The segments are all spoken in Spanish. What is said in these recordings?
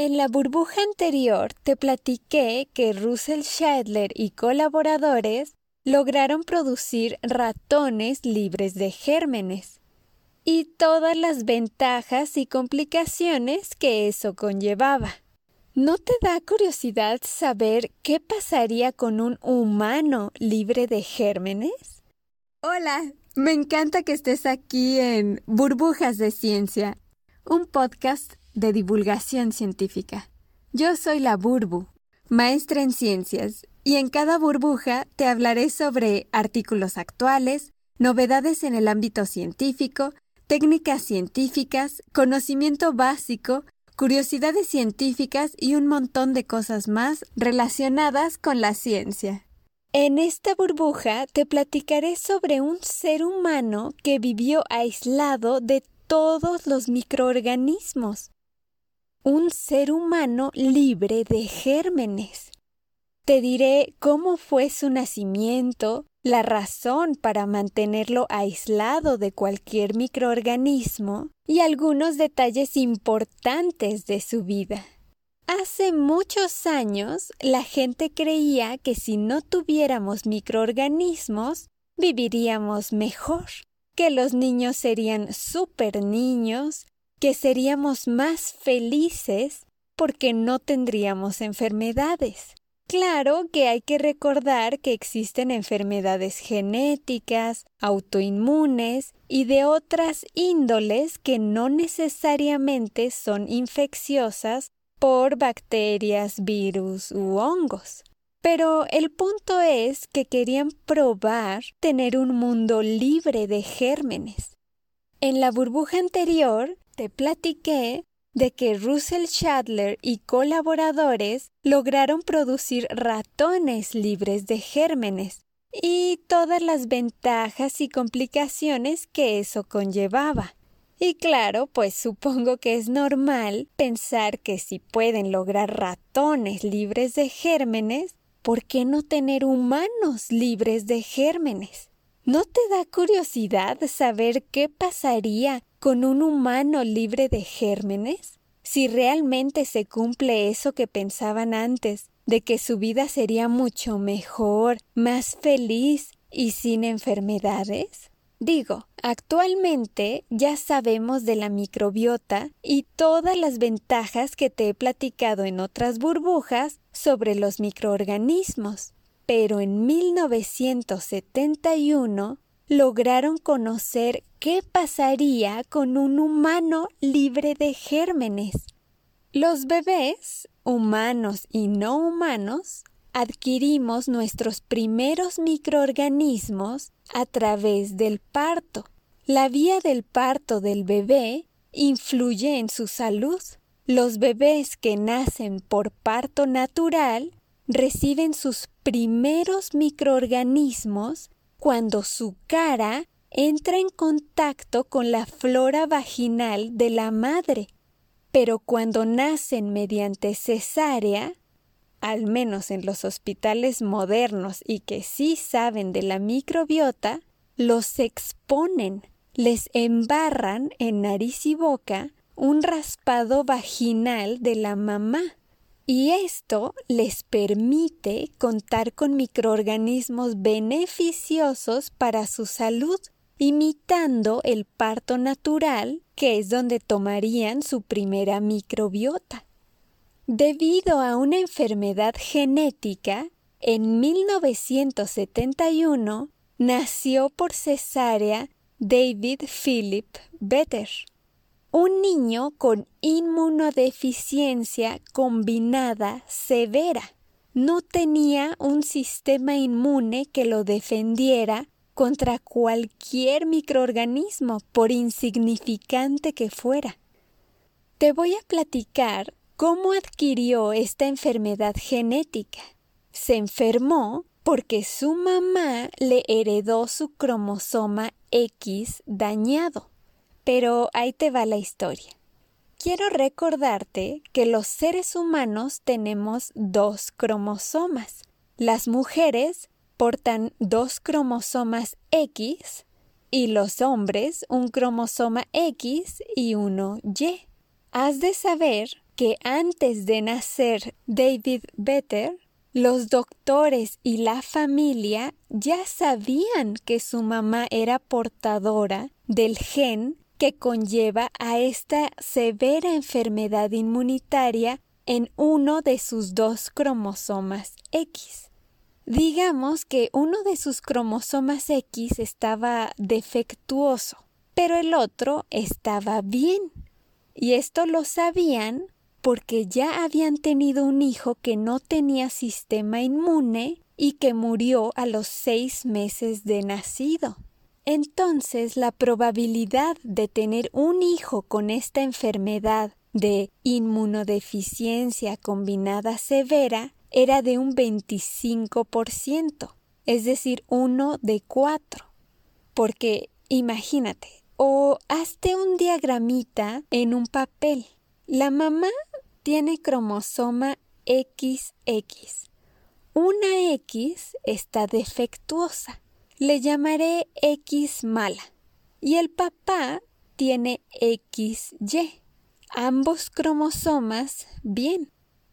En la burbuja anterior te platiqué que Russell Shadler y colaboradores lograron producir ratones libres de gérmenes y todas las ventajas y complicaciones que eso conllevaba. ¿No te da curiosidad saber qué pasaría con un humano libre de gérmenes? Hola, me encanta que estés aquí en Burbujas de Ciencia, un podcast de divulgación científica. Yo soy la Burbu, maestra en ciencias, y en cada burbuja te hablaré sobre artículos actuales, novedades en el ámbito científico, técnicas científicas, conocimiento básico, curiosidades científicas y un montón de cosas más relacionadas con la ciencia. En esta burbuja te platicaré sobre un ser humano que vivió aislado de todos los microorganismos un ser humano libre de gérmenes. Te diré cómo fue su nacimiento, la razón para mantenerlo aislado de cualquier microorganismo y algunos detalles importantes de su vida. Hace muchos años la gente creía que si no tuviéramos microorganismos, viviríamos mejor, que los niños serían super niños, que seríamos más felices porque no tendríamos enfermedades. Claro que hay que recordar que existen enfermedades genéticas, autoinmunes y de otras índoles que no necesariamente son infecciosas por bacterias, virus u hongos. Pero el punto es que querían probar tener un mundo libre de gérmenes. En la burbuja anterior te platiqué de que Russell Shadler y colaboradores lograron producir ratones libres de gérmenes y todas las ventajas y complicaciones que eso conllevaba. Y claro, pues supongo que es normal pensar que si pueden lograr ratones libres de gérmenes, ¿por qué no tener humanos libres de gérmenes? ¿No te da curiosidad saber qué pasaría con un humano libre de gérmenes? Si realmente se cumple eso que pensaban antes, de que su vida sería mucho mejor, más feliz y sin enfermedades? Digo, actualmente ya sabemos de la microbiota y todas las ventajas que te he platicado en otras burbujas sobre los microorganismos pero en 1971 lograron conocer qué pasaría con un humano libre de gérmenes. Los bebés, humanos y no humanos, adquirimos nuestros primeros microorganismos a través del parto. La vía del parto del bebé influye en su salud. Los bebés que nacen por parto natural reciben sus primeros microorganismos cuando su cara entra en contacto con la flora vaginal de la madre. Pero cuando nacen mediante cesárea, al menos en los hospitales modernos y que sí saben de la microbiota, los exponen, les embarran en nariz y boca un raspado vaginal de la mamá y esto les permite contar con microorganismos beneficiosos para su salud, imitando el parto natural, que es donde tomarían su primera microbiota. Debido a una enfermedad genética, en 1971 nació por cesárea David Philip Better un niño con inmunodeficiencia combinada severa. No tenía un sistema inmune que lo defendiera contra cualquier microorganismo, por insignificante que fuera. Te voy a platicar cómo adquirió esta enfermedad genética. Se enfermó porque su mamá le heredó su cromosoma X dañado. Pero ahí te va la historia. Quiero recordarte que los seres humanos tenemos dos cromosomas. Las mujeres portan dos cromosomas X y los hombres un cromosoma X y uno Y. Has de saber que antes de nacer David Better, los doctores y la familia ya sabían que su mamá era portadora del gen que conlleva a esta severa enfermedad inmunitaria en uno de sus dos cromosomas X. Digamos que uno de sus cromosomas X estaba defectuoso, pero el otro estaba bien. Y esto lo sabían porque ya habían tenido un hijo que no tenía sistema inmune y que murió a los seis meses de nacido. Entonces la probabilidad de tener un hijo con esta enfermedad de inmunodeficiencia combinada severa era de un 25%, es decir, uno de cuatro. Porque imagínate, o hazte un diagramita en un papel. La mamá tiene cromosoma XX. Una X está defectuosa. Le llamaré X mala. Y el papá tiene XY. Ambos cromosomas bien.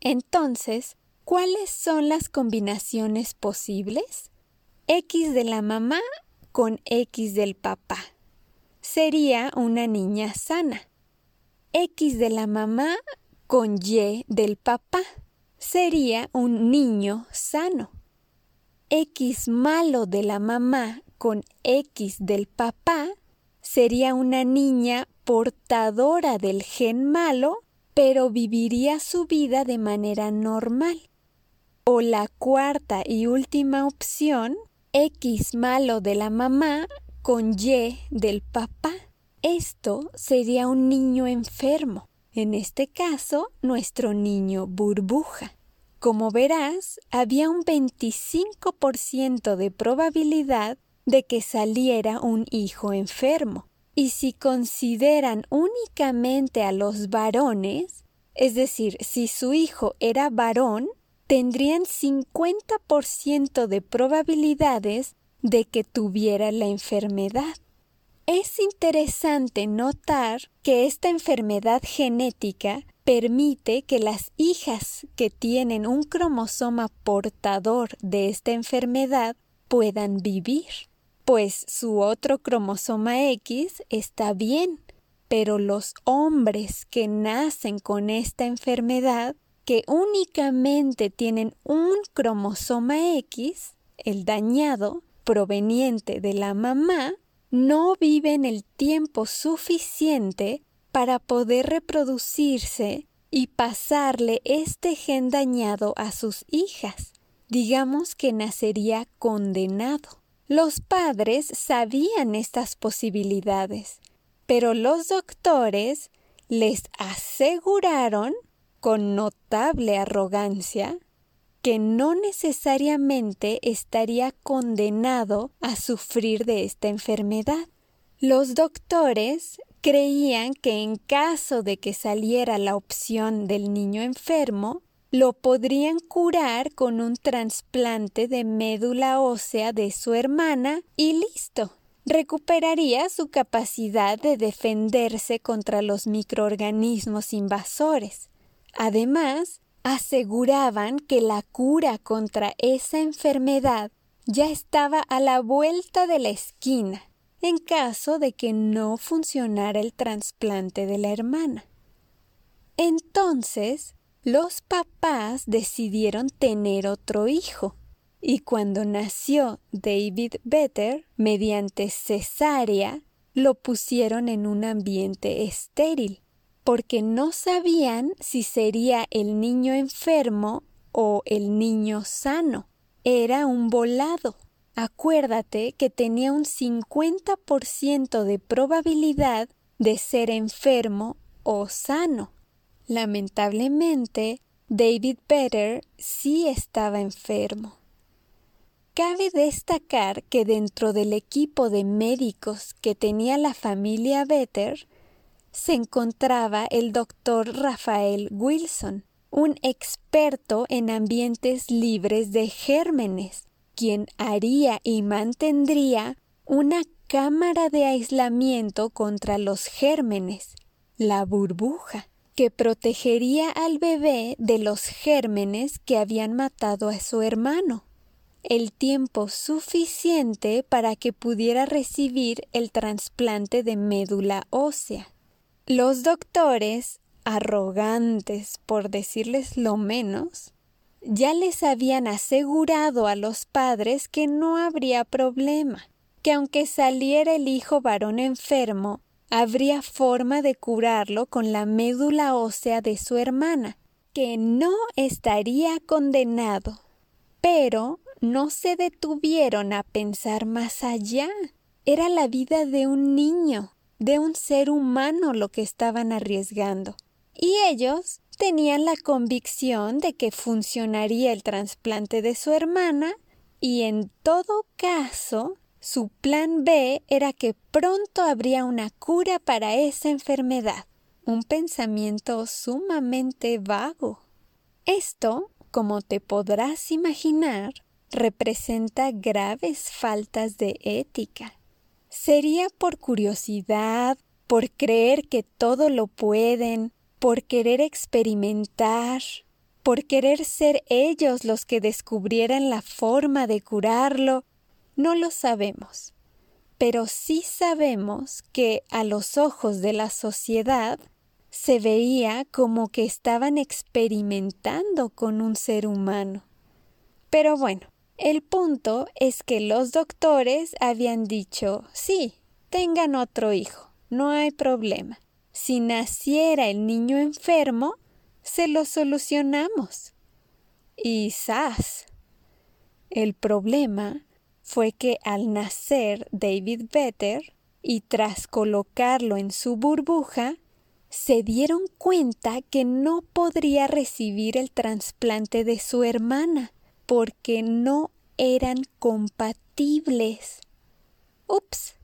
Entonces, ¿Cuáles son las combinaciones posibles? X de la mamá con X del papá. Sería una niña sana. X de la mamá con Y del papá. Sería un niño sano. X malo de la mamá con X del papá sería una niña portadora del gen malo, pero viviría su vida de manera normal. O la cuarta y última opción, X malo de la mamá con Y del papá. Esto sería un niño enfermo, en este caso nuestro niño burbuja. Como verás, había un 25% de probabilidad de que saliera un hijo enfermo. Y si consideran únicamente a los varones, es decir, si su hijo era varón, tendrían 50% de probabilidades de que tuviera la enfermedad. Es interesante notar que esta enfermedad genética permite que las hijas que tienen un cromosoma portador de esta enfermedad puedan vivir, pues su otro cromosoma X está bien, pero los hombres que nacen con esta enfermedad que únicamente tienen un cromosoma X, el dañado, proveniente de la mamá, no viven el tiempo suficiente para poder reproducirse y pasarle este gen dañado a sus hijas. Digamos que nacería condenado. Los padres sabían estas posibilidades, pero los doctores les aseguraron con notable arrogancia que no necesariamente estaría condenado a sufrir de esta enfermedad. Los doctores creían que en caso de que saliera la opción del niño enfermo, lo podrían curar con un trasplante de médula ósea de su hermana y listo. Recuperaría su capacidad de defenderse contra los microorganismos invasores. Además, aseguraban que la cura contra esa enfermedad ya estaba a la vuelta de la esquina en caso de que no funcionara el trasplante de la hermana. Entonces, los papás decidieron tener otro hijo, y cuando nació David Better, mediante cesárea, lo pusieron en un ambiente estéril porque no sabían si sería el niño enfermo o el niño sano. Era un volado. Acuérdate que tenía un 50% de probabilidad de ser enfermo o sano. Lamentablemente, David Better sí estaba enfermo. Cabe destacar que dentro del equipo de médicos que tenía la familia Better se encontraba el doctor Rafael Wilson, un experto en ambientes libres de gérmenes, quien haría y mantendría una cámara de aislamiento contra los gérmenes, la burbuja. que protegería al bebé de los gérmenes que habían matado a su hermano, el tiempo suficiente para que pudiera recibir el trasplante de médula ósea. Los doctores, arrogantes por decirles lo menos, ya les habían asegurado a los padres que no habría problema, que aunque saliera el hijo varón enfermo, habría forma de curarlo con la médula ósea de su hermana, que no estaría condenado. Pero no se detuvieron a pensar más allá. Era la vida de un niño, de un ser humano lo que estaban arriesgando. Y ellos tenían la convicción de que funcionaría el trasplante de su hermana y en todo caso su plan B era que pronto habría una cura para esa enfermedad, un pensamiento sumamente vago. Esto, como te podrás imaginar, representa graves faltas de ética. Sería por curiosidad, por creer que todo lo pueden, por querer experimentar, por querer ser ellos los que descubrieran la forma de curarlo no lo sabemos, pero sí sabemos que a los ojos de la sociedad se veía como que estaban experimentando con un ser humano. Pero bueno, el punto es que los doctores habían dicho sí, tengan otro hijo, no hay problema. Si naciera el niño enfermo, se lo solucionamos. Y ¡zas! El problema fue que al nacer David Vetter y tras colocarlo en su burbuja, se dieron cuenta que no podría recibir el trasplante de su hermana porque no eran compatibles. Ups.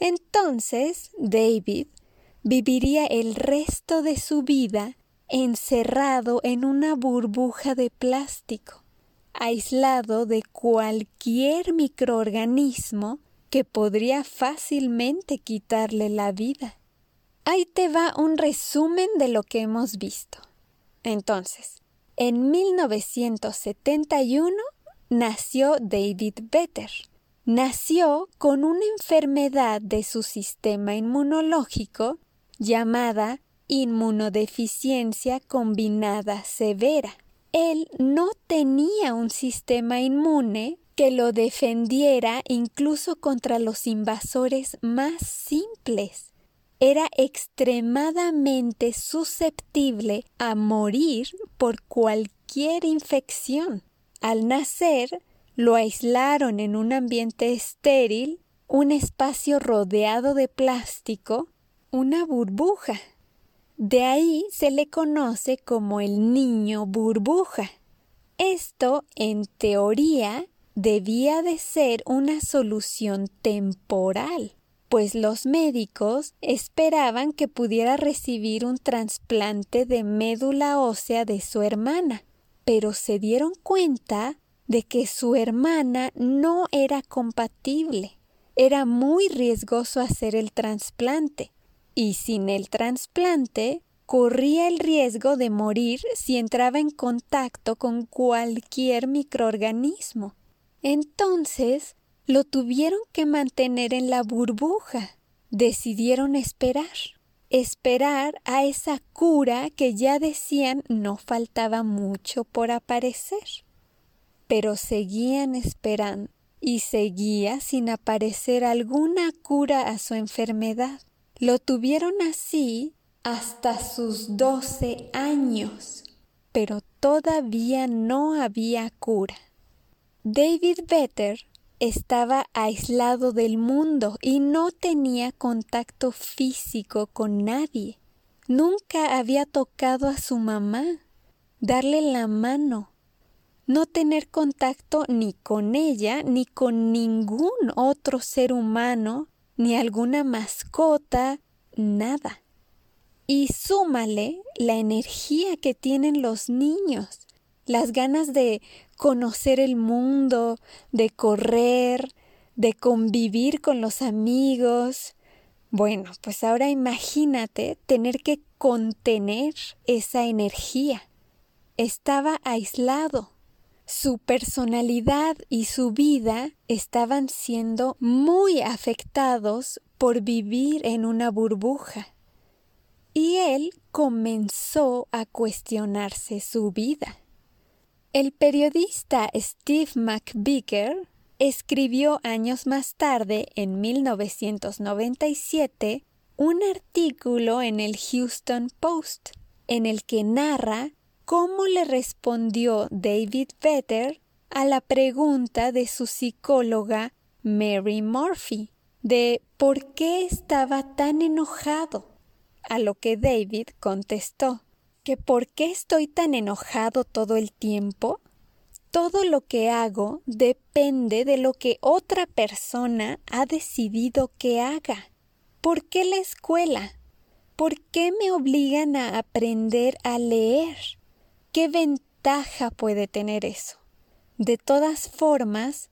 Entonces David viviría el resto de su vida encerrado en una burbuja de plástico aislado de cualquier microorganismo que podría fácilmente quitarle la vida. Ahí te va un resumen de lo que hemos visto. Entonces, en 1971 nació David Vetter. Nació con una enfermedad de su sistema inmunológico llamada inmunodeficiencia combinada severa él no tenía un sistema inmune que lo defendiera incluso contra los invasores más simples. Era extremadamente susceptible a morir por cualquier infección. Al nacer, lo aislaron en un ambiente estéril, un espacio rodeado de plástico, una burbuja de ahí se le conoce como el niño burbuja. Esto, en teoría, debía de ser una solución temporal, pues los médicos esperaban que pudiera recibir un trasplante de médula ósea de su hermana, pero se dieron cuenta de que su hermana no era compatible. Era muy riesgoso hacer el trasplante y sin el trasplante corría el riesgo de morir si entraba en contacto con cualquier microorganismo. Entonces lo tuvieron que mantener en la burbuja. Decidieron esperar, esperar a esa cura que ya decían no faltaba mucho por aparecer. Pero seguían esperando y seguía sin aparecer alguna cura a su enfermedad. Lo tuvieron así hasta sus doce años, pero todavía no había cura. David Vetter estaba aislado del mundo y no tenía contacto físico con nadie. Nunca había tocado a su mamá, darle la mano, no tener contacto ni con ella ni con ningún otro ser humano ni alguna mascota, nada. Y súmale la energía que tienen los niños, las ganas de conocer el mundo, de correr, de convivir con los amigos, Bueno, pues ahora imagínate tener que contener esa energía. Estaba aislado. Su personalidad y su vida estaban siendo muy afectados por vivir en una burbuja. Y él comenzó a cuestionarse su vida. El periodista Steve McVicker escribió años más tarde, en 1997, un artículo en el Houston Post, en el que narra cómo le respondió David Vetter a la pregunta de su psicóloga Mary Murphy de por qué estaba tan enojado, a lo que David contestó que por qué estoy tan enojado todo el tiempo todo lo que hago depende de lo que otra persona ha decidido que haga. ¿Por qué la escuela? ¿Por qué me obligan a aprender a leer? ¿Qué ventaja puede tener eso? De todas formas,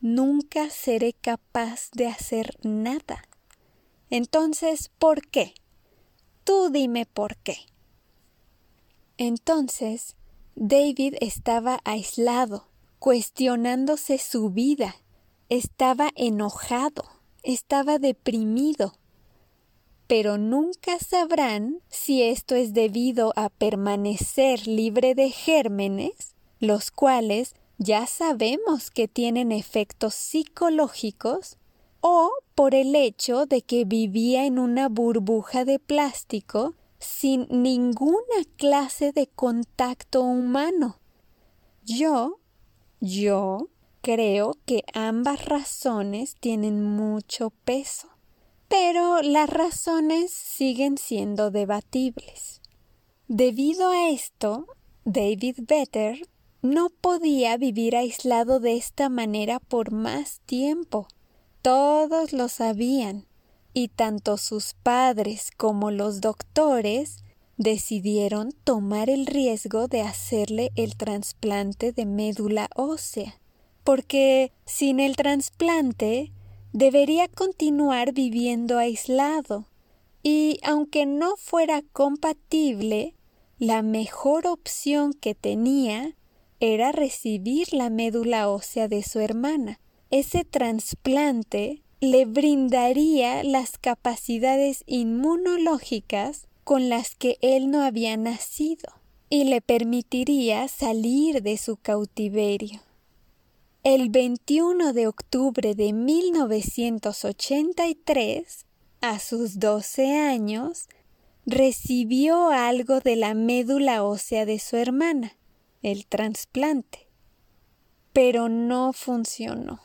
nunca seré capaz de hacer nada. Entonces, ¿por qué? Tú dime por qué. Entonces, David estaba aislado, cuestionándose su vida, estaba enojado, estaba deprimido. Pero nunca sabrán si esto es debido a permanecer libre de gérmenes, los cuales ya sabemos que tienen efectos psicológicos, o por el hecho de que vivía en una burbuja de plástico sin ninguna clase de contacto humano. Yo, yo creo que ambas razones tienen mucho peso, pero las razones siguen siendo debatibles. Debido a esto, David Vetter no podía vivir aislado de esta manera por más tiempo. Todos lo sabían y tanto sus padres como los doctores decidieron tomar el riesgo de hacerle el trasplante de médula ósea, porque sin el trasplante debería continuar viviendo aislado, y aunque no fuera compatible, la mejor opción que tenía era recibir la médula ósea de su hermana. Ese trasplante le brindaría las capacidades inmunológicas con las que él no había nacido y le permitiría salir de su cautiverio. El 21 de octubre de 1983, a sus 12 años, recibió algo de la médula ósea de su hermana, el trasplante. Pero no funcionó.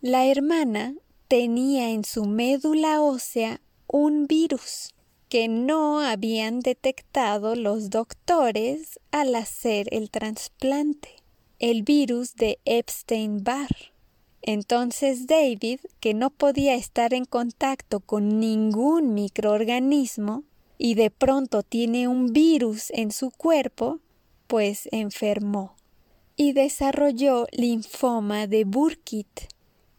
La hermana tenía en su médula ósea un virus que no habían detectado los doctores al hacer el trasplante, el virus de Epstein-Barr. Entonces David, que no podía estar en contacto con ningún microorganismo y de pronto tiene un virus en su cuerpo, pues enfermó y desarrolló linfoma de Burkitt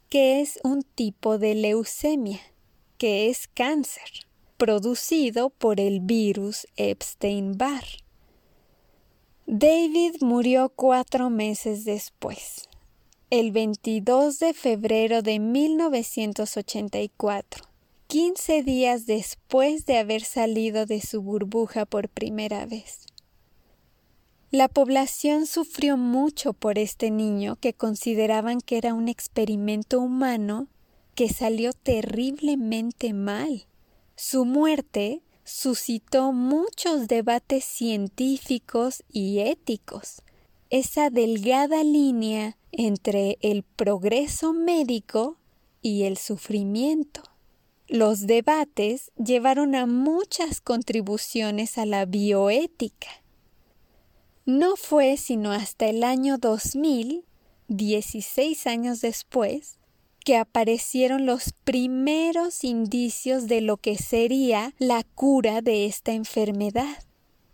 que es un tipo de leucemia, que es cáncer, producido por el virus Epstein-Barr. David murió cuatro meses después, el 22 de febrero de 1984, 15 días después de haber salido de su burbuja por primera vez. La población sufrió mucho por este niño que consideraban que era un experimento humano que salió terriblemente mal. Su muerte suscitó muchos debates científicos y éticos. Esa delgada línea entre el progreso médico y el sufrimiento. Los debates llevaron a muchas contribuciones a la bioética. No fue sino hasta el año 2000, 16 años después, que aparecieron los primeros indicios de lo que sería la cura de esta enfermedad.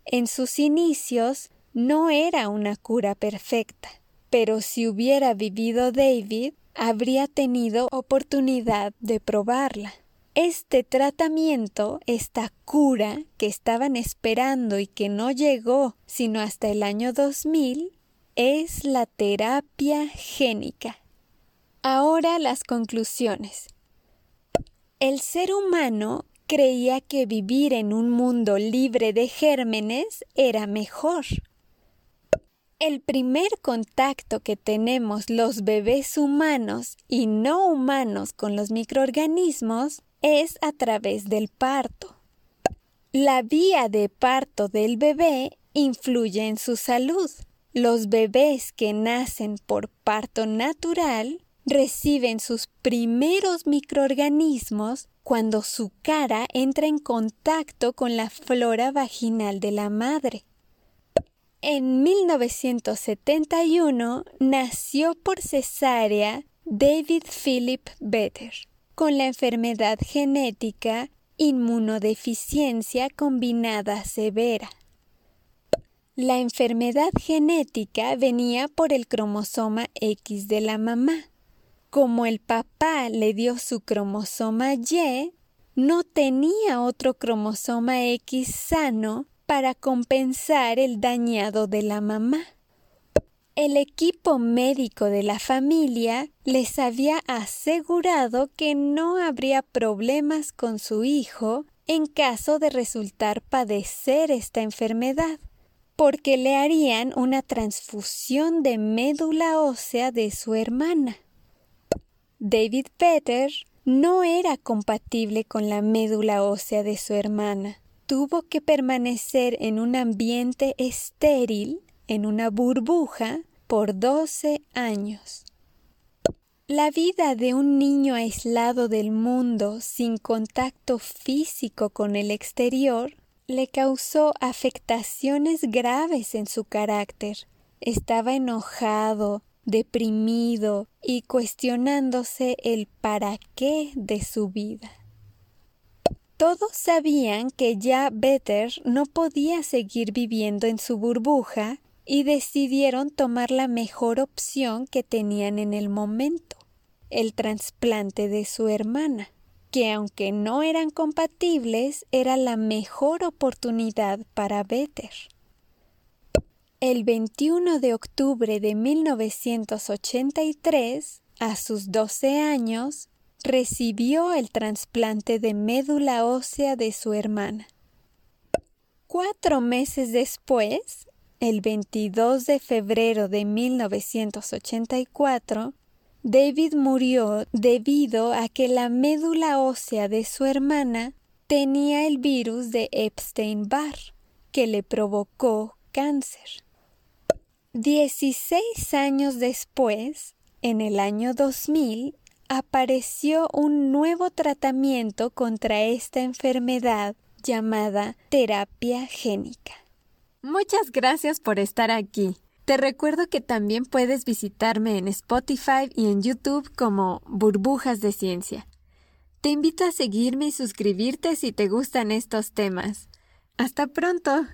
En sus inicios no era una cura perfecta, pero si hubiera vivido David, habría tenido oportunidad de probarla. Este tratamiento, esta cura que estaban esperando y que no llegó sino hasta el año 2000, es la terapia génica. Ahora las conclusiones. El ser humano creía que vivir en un mundo libre de gérmenes era mejor. El primer contacto que tenemos los bebés humanos y no humanos con los microorganismos es a través del parto. La vía de parto del bebé influye en su salud. Los bebés que nacen por parto natural reciben sus primeros microorganismos cuando su cara entra en contacto con la flora vaginal de la madre. En 1971 nació por cesárea David Philip Better con la enfermedad genética inmunodeficiencia combinada severa. La enfermedad genética venía por el cromosoma X de la mamá. Como el papá le dio su cromosoma Y, no tenía otro cromosoma X sano para compensar el dañado de la mamá. El equipo médico de la familia les había asegurado que no habría problemas con su hijo en caso de resultar padecer esta enfermedad, porque le harían una transfusión de médula ósea de su hermana. David Peter no era compatible con la médula ósea de su hermana. Tuvo que permanecer en un ambiente estéril, en una burbuja, por 12 años. La vida de un niño aislado del mundo, sin contacto físico con el exterior, le causó afectaciones graves en su carácter. Estaba enojado, deprimido y cuestionándose el para qué de su vida. Todos sabían que ya Better no podía seguir viviendo en su burbuja y decidieron tomar la mejor opción que tenían en el momento, el trasplante de su hermana, que aunque no eran compatibles, era la mejor oportunidad para Better. El 21 de octubre de 1983, a sus 12 años, recibió el trasplante de médula ósea de su hermana. Cuatro meses después, el 22 de febrero de 1984, David murió debido a que la médula ósea de su hermana tenía el virus de Epstein-Barr, que le provocó cáncer. Dieciséis años después, en el año 2000, apareció un nuevo tratamiento contra esta enfermedad llamada terapia génica. Muchas gracias por estar aquí. Te recuerdo que también puedes visitarme en Spotify y en YouTube como Burbujas de Ciencia. Te invito a seguirme y suscribirte si te gustan estos temas. Hasta pronto.